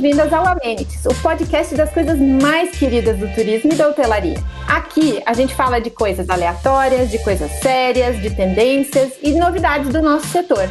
Bem-vindas ao Amenities, o podcast das coisas mais queridas do turismo e da hotelaria. Aqui a gente fala de coisas aleatórias, de coisas sérias, de tendências e de novidades do nosso setor.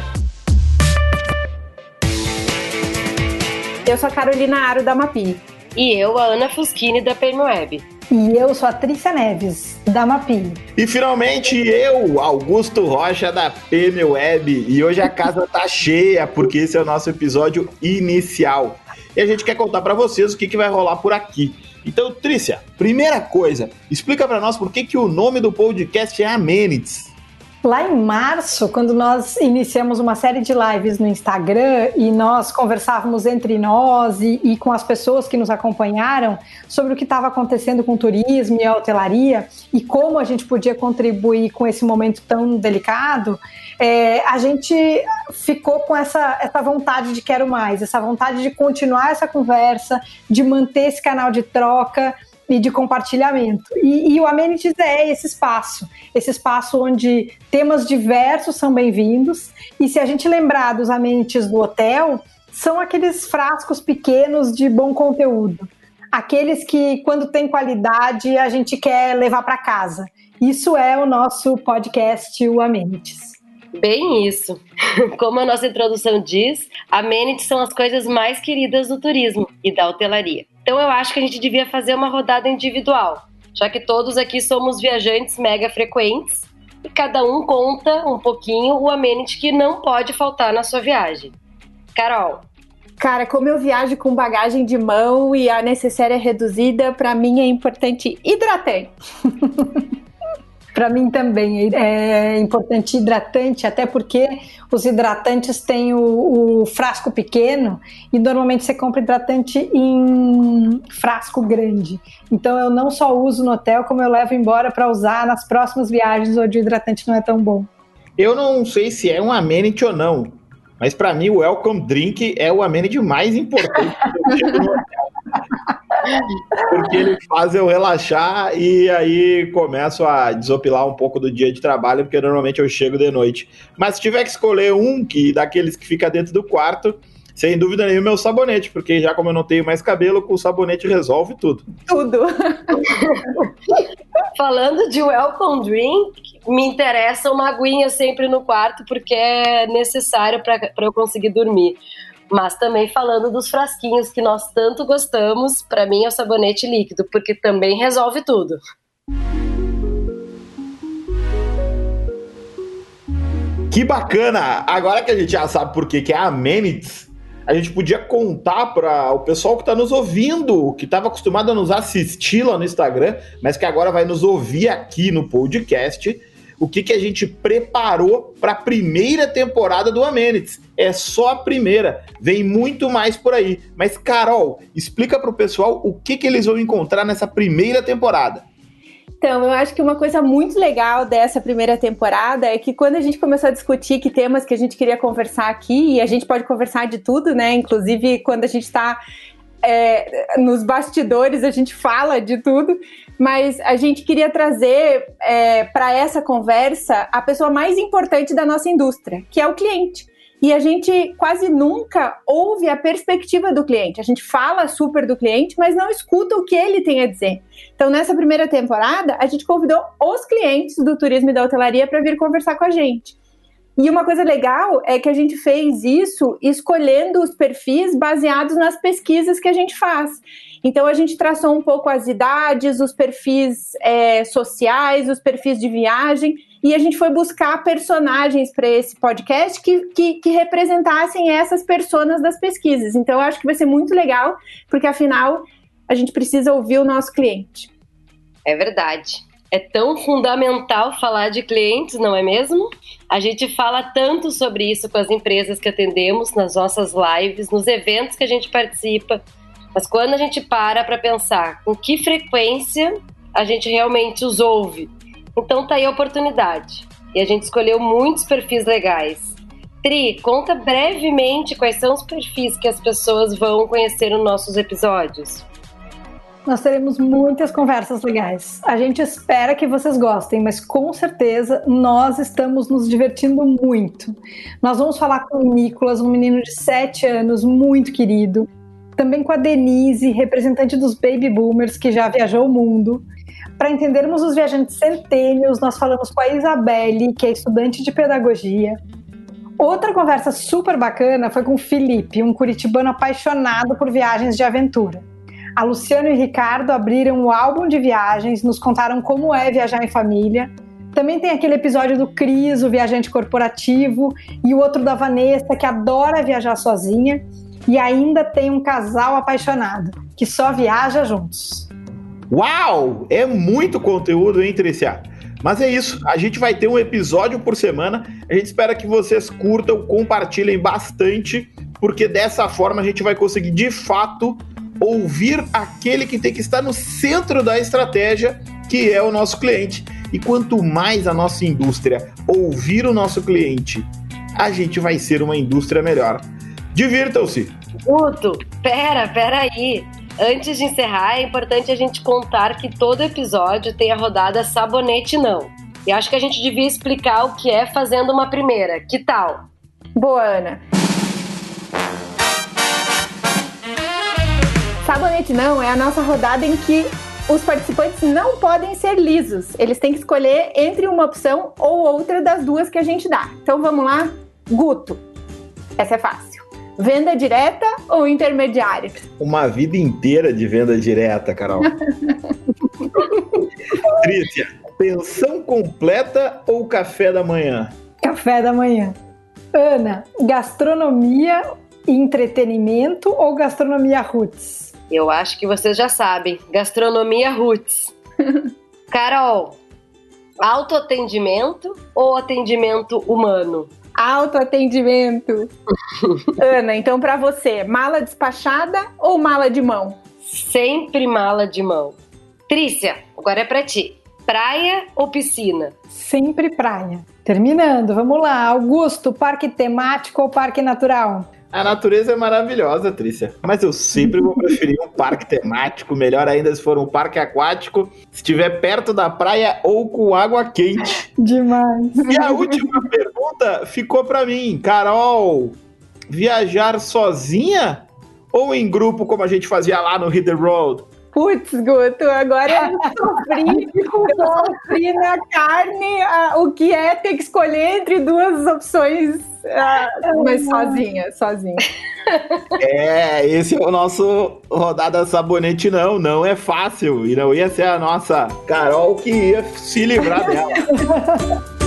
Eu sou a Carolina Aro da Mapi. E eu, a Ana Fuschini da Permweb. E eu sou a Trícia Neves, da Mapi. E finalmente eu, Augusto Rocha, da PMWeb. E hoje a casa tá cheia, porque esse é o nosso episódio inicial. E a gente quer contar para vocês o que, que vai rolar por aqui. Então, Trícia, primeira coisa, explica para nós por que, que o nome do podcast é Amenities. Lá em março, quando nós iniciamos uma série de lives no Instagram e nós conversávamos entre nós e, e com as pessoas que nos acompanharam sobre o que estava acontecendo com o turismo e a hotelaria e como a gente podia contribuir com esse momento tão delicado, é, a gente ficou com essa, essa vontade de quero mais, essa vontade de continuar essa conversa, de manter esse canal de troca e de compartilhamento. E, e, o Amenities é esse espaço, esse espaço onde temas diversos são bem-vindos. E se a gente lembrar dos amenities do hotel, são aqueles frascos pequenos de bom conteúdo. Aqueles que, quando tem qualidade, a gente quer levar para casa. Isso é o nosso podcast, o Amenities. Bem isso. Como a nossa introdução diz, amenities são as coisas mais queridas do turismo e da hotelaria. Então eu acho que a gente devia fazer uma rodada individual, já que todos aqui somos viajantes mega frequentes e cada um conta um pouquinho o amenity que não pode faltar na sua viagem. Carol. Cara, como eu viajo com bagagem de mão e a necessária é reduzida, para mim é importante hidratante. Para mim também é importante hidratante, até porque os hidratantes têm o, o, frasco pequeno e normalmente você compra hidratante em frasco grande. Então eu não só uso no hotel, como eu levo embora para usar nas próximas viagens onde o hidratante não é tão bom. Eu não sei se é um amenity ou não, mas para mim o welcome drink é o amenity mais importante que eu no hotel. Porque ele faz eu relaxar e aí começo a desopilar um pouco do dia de trabalho, porque normalmente eu chego de noite. Mas se tiver que escolher um que daqueles que fica dentro do quarto, sem dúvida nenhuma, meu sabonete, porque já como eu não tenho mais cabelo, com o sabonete resolve tudo. Tudo. Falando de welcome drink, me interessa uma aguinha sempre no quarto, porque é necessário para eu conseguir dormir mas também falando dos frasquinhos que nós tanto gostamos, para mim é o sabonete líquido, porque também resolve tudo. Que bacana! Agora que a gente já sabe por que é Amenities, a gente podia contar para o pessoal que está nos ouvindo, que estava acostumado a nos assistir lá no Instagram, mas que agora vai nos ouvir aqui no podcast, o que, que a gente preparou para a primeira temporada do Amenities. É só a primeira, vem muito mais por aí. Mas, Carol, explica para o pessoal o que, que eles vão encontrar nessa primeira temporada. Então, eu acho que uma coisa muito legal dessa primeira temporada é que quando a gente começou a discutir que temas que a gente queria conversar aqui, e a gente pode conversar de tudo, né? Inclusive quando a gente está é, nos bastidores, a gente fala de tudo mas a gente queria trazer é, para essa conversa a pessoa mais importante da nossa indústria, que é o cliente. E a gente quase nunca ouve a perspectiva do cliente. A gente fala super do cliente, mas não escuta o que ele tem a dizer. Então, nessa primeira temporada, a gente convidou os clientes do turismo e da hotelaria para vir conversar com a gente. E uma coisa legal é que a gente fez isso escolhendo os perfis baseados nas pesquisas que a gente faz. Então a gente traçou um pouco as idades, os perfis é, sociais, os perfis de viagem, e a gente foi buscar personagens para esse podcast que, que, que, representassem essas personas das pesquisas. Então eu acho que vai ser muito legal, porque afinal a gente precisa ouvir o nosso cliente. É verdade é tão fundamental falar de clientes, não é mesmo? A gente fala tanto sobre isso com as empresas que atendemos nas nossas lives, nos eventos que a gente participa, mas quando a gente para para pensar com que frequência a gente realmente os ouve, então tá aí a oportunidade. E a gente escolheu muitos perfis legais. Tri, conta brevemente quais são os perfis que as pessoas vão conhecer nos nossos episódios. Nós teremos muitas conversas legais. A gente espera que vocês gostem, mas com certeza nós estamos nos divertindo muito. Nós vamos falar com o Nicolas, um menino de 7 anos, muito querido. Também com a Denise, representante dos Baby Boomers, que já viajou o mundo. Para entendermos os viajantes centênios, nós falamos com a Isabelle, que é estudante de pedagogia. Outra conversa super bacana foi com o Felipe, um curitibano apaixonado por viagens de aventura. A Luciano e Ricardo abriram o álbum de viagens, nos contaram como é viajar em família. Também tem aquele episódio do Cris, o viajante corporativo, e o outro da Vanessa, que adora viajar sozinha. E ainda tem um casal apaixonado, que só viaja juntos. Uau! É muito conteúdo, hein, Tricia? Mas é isso, a gente vai ter um episódio por semana. A gente espera que vocês curtam, compartilhem bastante, porque dessa forma a gente vai conseguir de fato ouvir aquele que tem que estar no centro da estratégia, que é o nosso cliente. E quanto mais a nossa indústria ouvir o nosso cliente, a gente vai ser uma indústria melhor. Divirtam-se! Guto, pera, pera aí. Antes de encerrar, é importante a gente contar que todo episódio tem a rodada Sabonete Não. E acho que a gente devia explicar o que é fazendo uma primeira. Que tal? Boa, Ana. Sabonete Não é a nossa rodada em que os participantes não podem ser lisos. Eles têm que escolher entre uma opção ou outra das duas que a gente dá. Então vamos lá? Guto. Essa é fácil. Venda direta ou intermediária? Uma vida inteira de venda direta, Carol. Trícia, pensão completa ou café da manhã? Café da manhã. Ana, gastronomia e entretenimento ou gastronomia roots? Eu acho que vocês já sabem. Gastronomia roots. Carol, autoatendimento ou atendimento humano? Autoatendimento. Ana, então para você, mala despachada ou mala de mão? Sempre mala de mão. Trícia, agora é para ti. Praia ou piscina? Sempre praia. Terminando, vamos lá. Augusto, parque temático ou parque natural? A natureza é maravilhosa, Trícia. Mas eu sempre vou preferir um parque temático, melhor ainda se for um parque aquático, se estiver perto da praia ou com água quente. Demais. E a última pergunta ficou para mim, Carol. Viajar sozinha ou em grupo, como a gente fazia lá no the Road? Putz, Guto, agora eu sofri, eu sofri na carne o que é ter que escolher entre duas opções, mas sozinha, sozinha. É, esse é o nosso rodada sabonete, não, não é fácil, e não ia ser a nossa Carol que ia se livrar dela.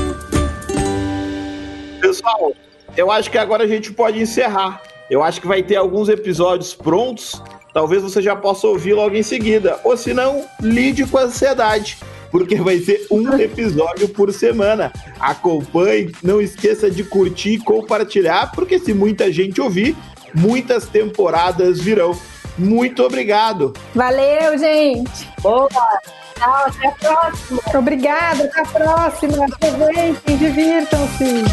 Pessoal, eu acho que agora a gente pode encerrar. Eu acho que vai ter alguns episódios prontos talvez você já possa ouvir logo em seguida. Ou se não, lide com a ansiedade, porque vai ser um episódio por semana. Acompanhe, não esqueça de curtir e compartilhar, porque se muita gente ouvir, muitas temporadas virão. Muito obrigado. Valeu, gente. Boa. Tchau, até a próxima. Obrigada, até a próxima. Aproveitem, divirtam-se.